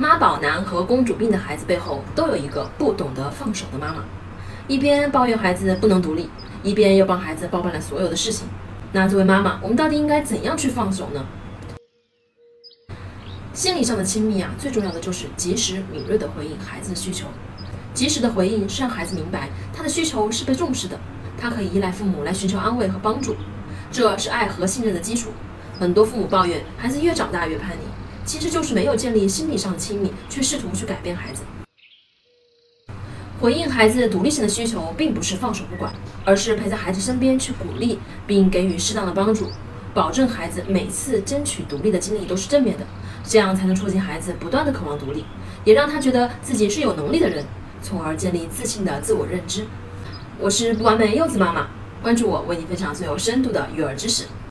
妈宝男和公主病的孩子背后都有一个不懂得放手的妈妈，一边抱怨孩子不能独立，一边又帮孩子包办了所有的事情。那作为妈妈，我们到底应该怎样去放手呢？心理上的亲密啊，最重要的就是及时敏锐地回应孩子的需求。及时的回应是让孩子明白他的需求是被重视的，他可以依赖父母来寻求安慰和帮助，这是爱和信任的基础。很多父母抱怨孩子越长大越叛逆。其实就是没有建立心理上的亲密，却试图去改变孩子。回应孩子独立性的需求，并不是放手不管，而是陪在孩子身边去鼓励，并给予适当的帮助，保证孩子每次争取独立的经历都是正面的，这样才能促进孩子不断的渴望独立，也让他觉得自己是有能力的人，从而建立自信的自我认知。我是不完美柚子妈妈，关注我，为你分享最有深度的育儿知识。